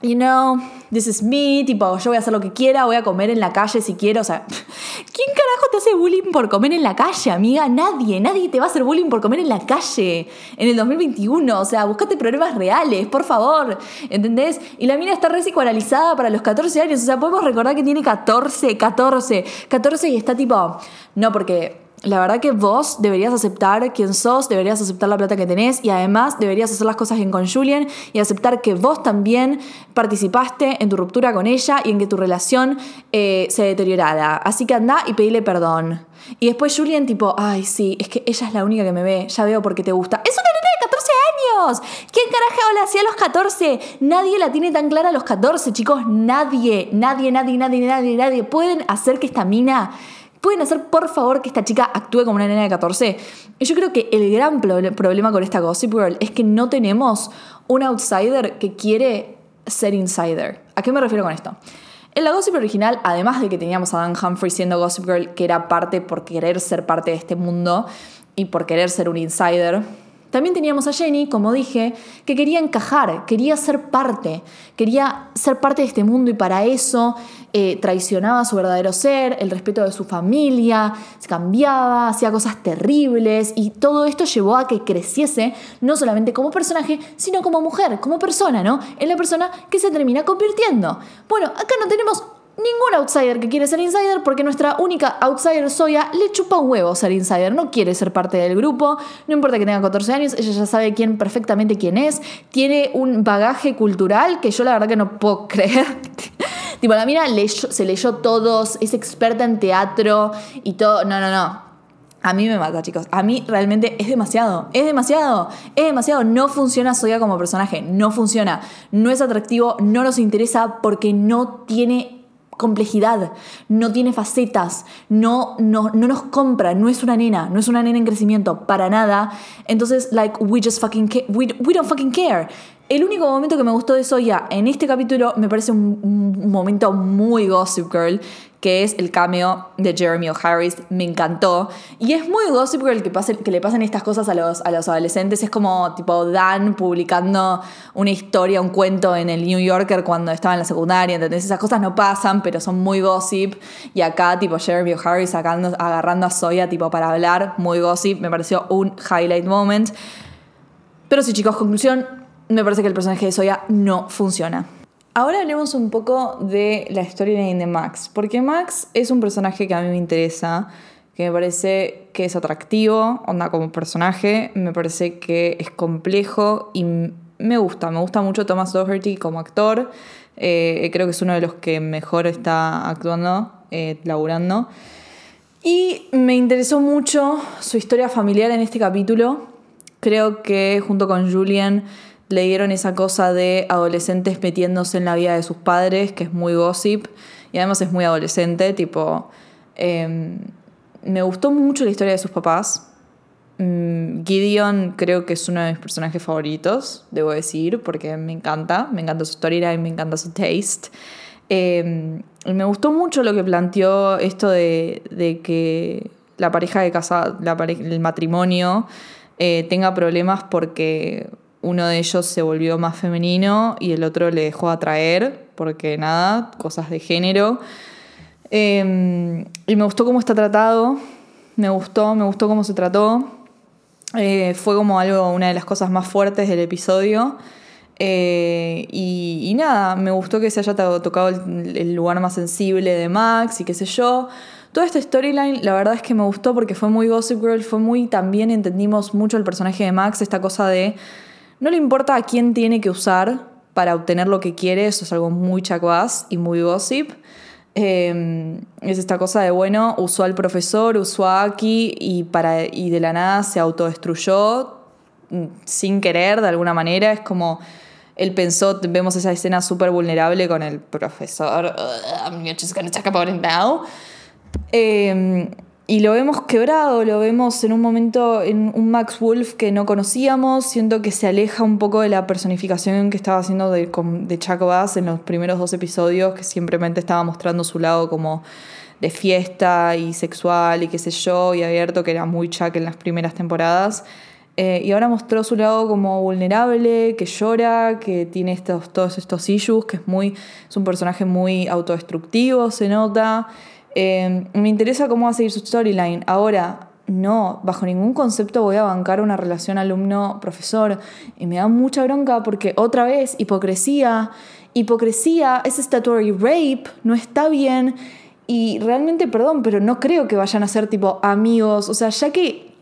you know, this is me, tipo, yo voy a hacer lo que quiera, voy a comer en la calle si quiero, o sea, ¿quién carajo te hace bullying por comer en la calle, amiga? Nadie, nadie te va a hacer bullying por comer en la calle en el 2021, o sea, buscate problemas reales, por favor, ¿entendés? Y la mina está re psicoanalizada para los 14 años, o sea, podemos recordar que tiene 14, 14, 14 y está tipo, no, porque la verdad que vos deberías aceptar quién sos, deberías aceptar la plata que tenés y además deberías hacer las cosas bien con Julian y aceptar que vos también participaste en tu ruptura con ella y en que tu relación eh, se deteriorara. Así que anda y pedile perdón. Y después Julian tipo, ay sí, es que ella es la única que me ve, ya veo por qué te gusta. Es una nena de 14 años. ¿Quién carajo la hacía a los 14? Nadie la tiene tan clara a los 14, chicos. Nadie, nadie, nadie, nadie, nadie, nadie. Pueden hacer que esta mina ¿Pueden hacer, por favor, que esta chica actúe como una nena de 14? Y yo creo que el gran proble- problema con esta Gossip Girl es que no tenemos un outsider que quiere ser insider. ¿A qué me refiero con esto? En la Gossip original, además de que teníamos a Dan Humphrey siendo Gossip Girl, que era parte por querer ser parte de este mundo y por querer ser un insider, también teníamos a Jenny, como dije, que quería encajar, quería ser parte, quería ser parte de este mundo y para eso eh, traicionaba su verdadero ser, el respeto de su familia, se cambiaba, hacía cosas terribles y todo esto llevó a que creciese no solamente como personaje, sino como mujer, como persona, ¿no? En la persona que se termina convirtiendo. Bueno, acá no tenemos ningún outsider que quiere ser insider porque nuestra única outsider Soya le chupa un huevo ser insider, no quiere ser parte del grupo, no importa que tenga 14 años, ella ya sabe quién perfectamente quién es, tiene un bagaje cultural que yo la verdad que no puedo creer. tipo, la mina se leyó todos, es experta en teatro y todo, no, no, no. A mí me mata, chicos. A mí realmente es demasiado. Es demasiado. Es demasiado. No funciona Soya como personaje. No funciona. No es atractivo. No nos interesa porque no tiene complejidad, no tiene facetas, no, no, no nos compra, no es una nena, no es una nena en crecimiento, para nada. Entonces, like, we just fucking we, we don't fucking care. El único momento que me gustó de Soya en este capítulo me parece un, momento muy Gossip Girl, que es el cameo de Jeremy O'Harris. Me encantó. Y es muy Gossip Girl que, que le pasen estas cosas a los, a los adolescentes. Es como tipo Dan publicando una historia, un cuento en el New Yorker cuando estaba en la secundaria. ¿entendés? Esas cosas no pasan, pero son muy gossip. Y acá, tipo, Jeremy O'Harris agarrando a Soya tipo, para hablar. Muy gossip. Me pareció un highlight moment. Pero sí, chicos, conclusión, me parece que el personaje de Soya no funciona. Ahora hablemos un poco de la storyline de Max, porque Max es un personaje que a mí me interesa, que me parece que es atractivo, onda como personaje, me parece que es complejo y me gusta, me gusta mucho Thomas Doherty como actor, eh, creo que es uno de los que mejor está actuando, eh, laburando. Y me interesó mucho su historia familiar en este capítulo. Creo que junto con Julian le dieron esa cosa de adolescentes metiéndose en la vida de sus padres, que es muy gossip. Y además es muy adolescente, tipo... eh, me gustó mucho la historia de sus papás. Mm, Gideon creo que es uno de mis personajes favoritos, debo decir, porque me encanta, me encanta su storyline, me encanta su taste. Y me gustó mucho lo que planteó esto de, de que la pareja de casa, el matrimonio, eh, tenga problemas porque uno de ellos se volvió más femenino y el otro le dejó atraer, porque nada, cosas de género. Eh, y me gustó cómo está tratado, me gustó, me gustó cómo se trató. Eh, fue como algo, una de las cosas más fuertes del episodio. Eh, y, nada, me gustó que se haya to- tocado el, el lugar más sensible de Max y qué sé yo. Toda esta storyline, la verdad es que me gustó porque fue muy Gossip Girl, fue muy también entendimos mucho el personaje de Max, esta cosa de no le importa a quién tiene que usar para obtener lo que quiere, eso es algo muy chacuaz y muy gossip. Eh, es esta cosa de, bueno, usó al profesor, usó a Aki y, para, y de la nada se autodestruyó mm, sin querer, de alguna manera. Es como, él pensó, vemos esa escena súper vulnerable con el profesor. "Ugh, I'm just gonna talk about it now. Eh, y lo vemos quebrado, lo vemos en un momento en un Max Wolf que no conocíamos. Siento que se aleja un poco de la personificación que estaba haciendo de, de Chuck Bass en los primeros dos episodios, que simplemente estaba mostrando su lado como de fiesta y sexual y qué sé yo, y abierto, que era muy Chuck en las primeras temporadas. Eh, y ahora mostró su lado como vulnerable, que llora, que tiene estos, todos estos issues, que es, muy, es un personaje muy autodestructivo, se nota. Eh, me interesa cómo va a seguir su storyline. Ahora, no, bajo ningún concepto voy a bancar una relación alumno-profesor. Y me da mucha bronca porque otra vez, hipocresía. Hipocresía es statutory rape, no está bien. Y realmente, perdón, pero no creo que vayan a ser tipo amigos. O sea, ya que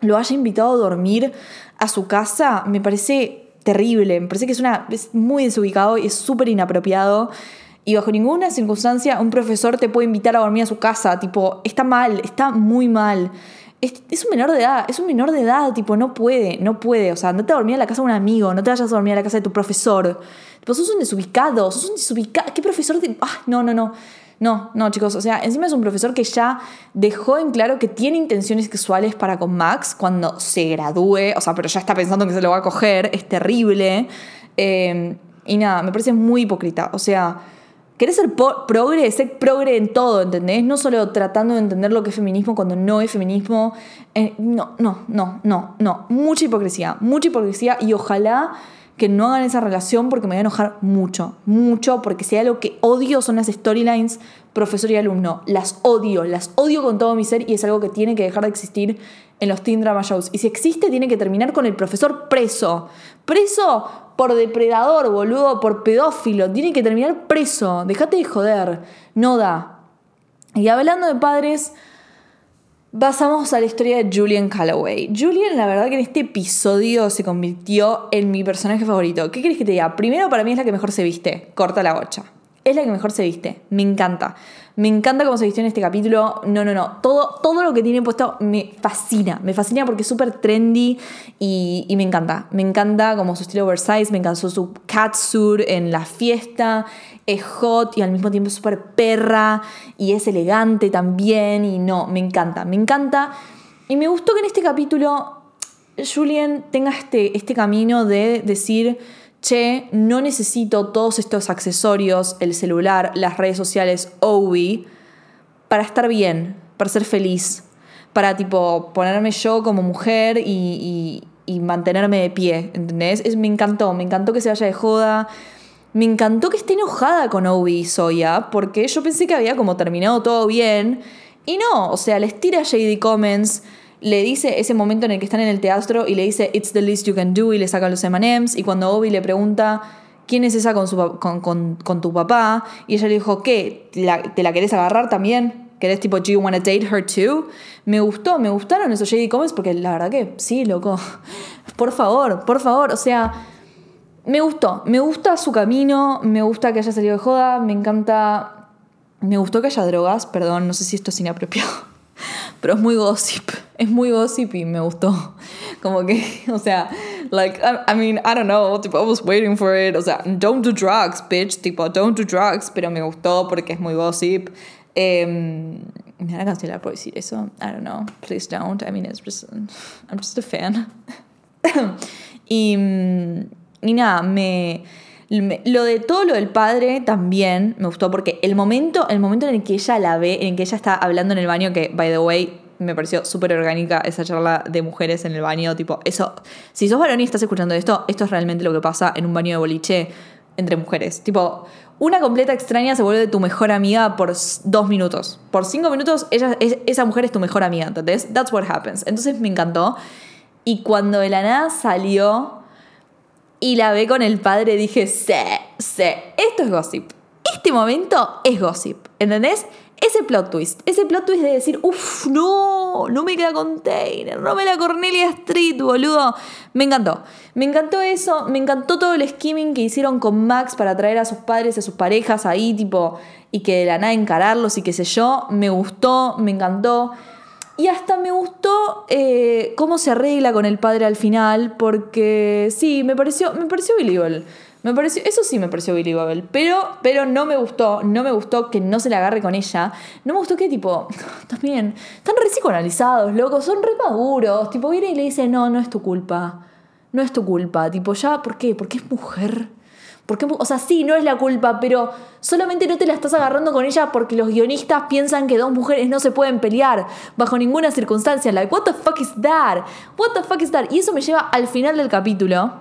lo haya invitado a dormir a su casa, me parece terrible. Me parece que es, una, es muy desubicado y es súper inapropiado. Y bajo ninguna circunstancia un profesor te puede invitar a dormir a su casa. Tipo, está mal, está muy mal. Es, un menor de edad, es un menor de edad, tipo, no puede, no puede. O sea, andate a dormir a la casa de un amigo, no te vayas a dormir a la casa de tu profesor. Tipo, sos un desubicado, sos un desubicado. ¿Qué profesor de.? Ah, no, no, no. No, no, chicos. O sea, encima es un profesor que ya dejó en claro que tiene intenciones sexuales para con Max cuando se gradúe. O sea, pero ya está pensando que se lo va a coger. Es terrible. Eh, y nada, me parece muy hipócrita. O sea, querés ser progre, ser progre en todo, ¿entendés? No solo tratando de entender lo que es feminismo cuando no es feminismo. Eh, no, no, no, no, no. Mucha hipocresía, mucha hipocresía. Y ojalá que no hagan esa relación porque me voy a enojar mucho, mucho, porque si hay algo que odio son las storylines profesor y alumno. Las odio, las odio con todo mi ser y es algo que tiene que dejar de existir en los teen drama shows. Y si existe, tiene que terminar con el profesor preso. Preso por depredador, boludo, por pedófilo. Tiene que terminar preso. Déjate de joder. No da. Y hablando de padres, pasamos a la historia de Julian Calloway. Julian, la verdad que en este episodio se convirtió en mi personaje favorito. ¿Qué querés que te diga? Primero, para mí es la que mejor se viste. Corta la bocha. Es la que mejor se viste. Me encanta. Me encanta cómo se vistió en este capítulo. No, no, no. Todo, todo lo que tiene puesto me fascina. Me fascina porque es súper trendy y, me encanta. Me encanta como su estilo oversize. Me encantó su catsuit en la fiesta. Es hot y al mismo tiempo es súper perra. Y es elegante también. Y no, me encanta. Me encanta. Y me gustó que en este capítulo Julian tenga este, este camino de decir che, no necesito todos estos accesorios, el celular, las redes sociales, Owie, para estar bien, para ser feliz, para tipo ponerme yo como mujer y, y- mantenerme de pie, ¿entendés? Es- me encantó, me encantó que se vaya de joda. Me encantó que esté enojada con Obi y Soya, porque yo pensé que había como terminado todo bien. Y no, o sea, les tira JD Comments, le dice ese momento en el que están en el teatro y le dice It's the least you can do y le saca los MMs. Y cuando Obi le pregunta quién es esa con, su, con, con- con tu papá, y ella le dijo, ¿qué? ¿Te la, te la querés agarrar también? ¿Querés tipo, do you wanna date her too? Me gustó, me gustaron esos JD Comments porque la verdad que sí, loco. Por favor, por favor, o sea. Me gustó, me gusta su camino, me gusta que haya salido de joda, me encanta. Me gustó que haya drogas, perdón, no sé si esto es inapropiado. Pero es muy gossip, es muy gossip y me gustó. Como que, o sea, like, I, I mean, I don't know, tipo, I was waiting for it. O sea, don't do drugs, bitch, tipo, don't do drugs, pero me gustó porque es muy gossip. Eh, me van a cancelar por decir eso. I don't know, please don't. I mean, it's just, I'm just a fan. y, mm, y nada, me- Lo de todo lo del padre también me gustó porque el momento, el momento en el que ella la ve, en el que ella está hablando en el baño, que, by the way, me pareció súper orgánica esa charla de mujeres en el baño, tipo, eso, si sos varón y estás escuchando esto, esto es realmente lo que pasa en un baño de boliche entre mujeres. Tipo, una completa extraña se vuelve tu mejor amiga por dos minutos. Por cinco minutos, ella, es- esa mujer es tu mejor amiga, ¿entendés? That's what happens. Entonces me encantó. Y cuando de la nada salió y la ve con el padre, dije, sí, sí, esto es gossip. Este momento es gossip, ¿entendés? Ese plot twist, ese plot twist de decir, uff, no, no me queda container, no me la Cornelia Street, boludo. Me encantó, me encantó eso, me encantó todo el skimming que hicieron con Max para traer a sus padres, a sus parejas ahí, tipo, y que de la nada encararlos y qué sé yo. Me gustó, me encantó. Y hasta me gustó eh, cómo se arregla con el padre al final, porque sí, me pareció, me pareció believable. Me pareció, eso sí me pareció believable, pero, pero no me gustó, no me gustó que no se le agarre con ella. No me gustó que, tipo, también, están re psicoanalizados, locos, son re maduros. Tipo, viene y le dice, no, no es tu culpa. No es tu culpa. Tipo, ya, ¿por qué? Porque es mujer. Porque, o sea, sí, no es la culpa, pero solamente no te la estás agarrando con ella porque los guionistas piensan que dos mujeres no se pueden pelear bajo ninguna circunstancia. Like, what the fuck is that? What the fuck is that? Y eso me lleva al final del capítulo,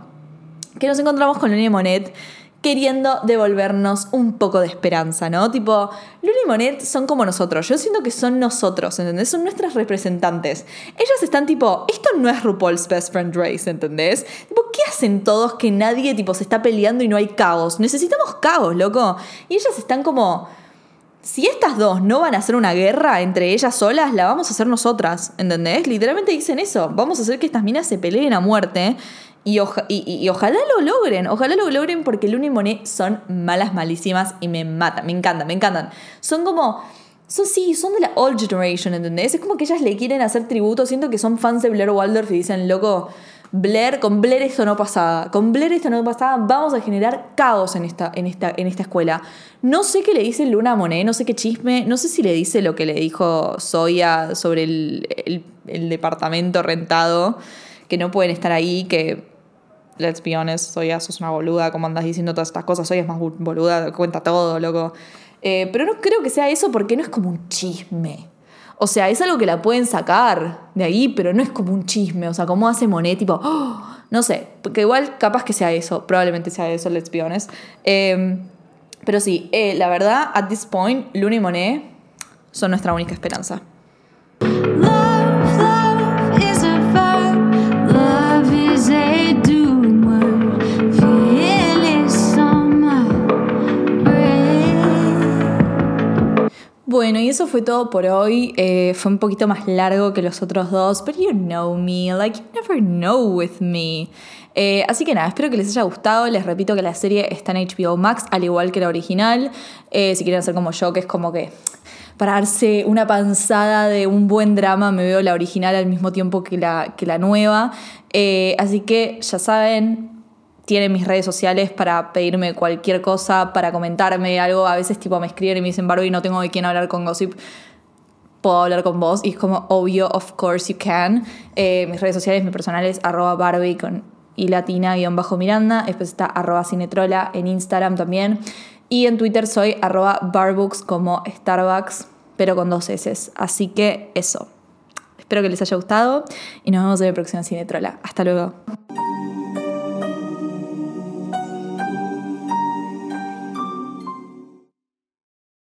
que nos encontramos con y Monet queriendo devolvernos un poco de esperanza, ¿no? Tipo, Luna y Monet son como nosotros. Yo siento que son nosotros, ¿entendés? Son nuestras representantes. Ellas están tipo, esto no es RuPaul's Best Friend Race, ¿entendés? Tipo, ¿qué hacen todos que nadie tipo se está peleando y no hay caos? Necesitamos caos, loco. Y ellas están como si estas dos no van a hacer una guerra entre ellas solas, la vamos a hacer nosotras, ¿entendés? Literalmente dicen eso, vamos a hacer que estas minas se peleen a muerte y, oja- y- ojalá lo logren, ojalá lo logren porque Luna y Monet son malas, malísimas y me matan, me encantan, me encantan. Son como, son sí, son de la old generation, ¿entendés? Es como que ellas le quieren hacer tributo, siento que son fans de Blair Waldorf y dicen, loco, Blair, con Blair esto no pasaba, con Blair esto no pasaba, vamos a generar caos en esta, en esta, en esta escuela. No sé qué le dice Luna a Monet, no sé qué chisme, no sé si le dice lo que le dijo Zoya sobre el- el departamento rentado, que no pueden estar ahí, que, let's be honest, Zoya, sos una boluda, como andas diciendo todas estas cosas, Zoya es más boluda, cuenta todo, loco. Eh, pero no creo que sea eso porque no es como un chisme. O sea, es algo que la pueden sacar de ahí, pero no es como un chisme. O sea, como hace Monet, tipo, "Oh", no sé, porque igual capaz que sea eso, probablemente sea eso, let's be honest. Eh, pero sí, eh, la verdad, at this point, Luna y Monet son nuestra única esperanza. Bueno, y eso fue todo por hoy. Eh, fue un poquito más largo que los otros dos, but you know me, like you never know with me. Eh, así que nada, espero que les haya gustado. Les repito que la serie está en HBO Max, al igual que la original. Eh, si quieren hacer como yo, que es como que para darse una panzada de un buen drama, me veo la original al mismo tiempo que la, que la nueva. Así que ya saben, tienen mis redes sociales para pedirme cualquier cosa, para comentarme algo. A veces tipo me escriben y me dicen, Barbie, no tengo de quién hablar con Gossip. Puedo hablar con vos. Y es como, obvio, of course you can. Eh, mis redes sociales, mi personal es arroba Barbie con y latina guion bajo Miranda. Después está arroba cinetrola en Instagram también. Y en Twitter soy arroba Barbooks como Starbucks, pero con dos S. Así que eso. Espero que les haya gustado y nos vemos en el próximo Cinetrola. Hasta luego.